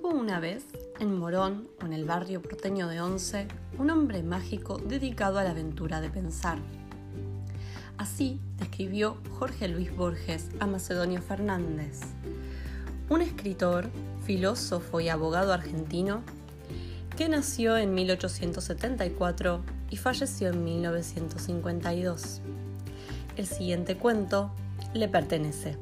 Hubo una vez, en Morón o en el barrio porteño de Once, un hombre mágico dedicado a la aventura de pensar. Así describió Jorge Luis Borges a Macedonio Fernández, un escritor, filósofo y abogado argentino que nació en 1874 y falleció en 1952. El siguiente cuento le pertenece.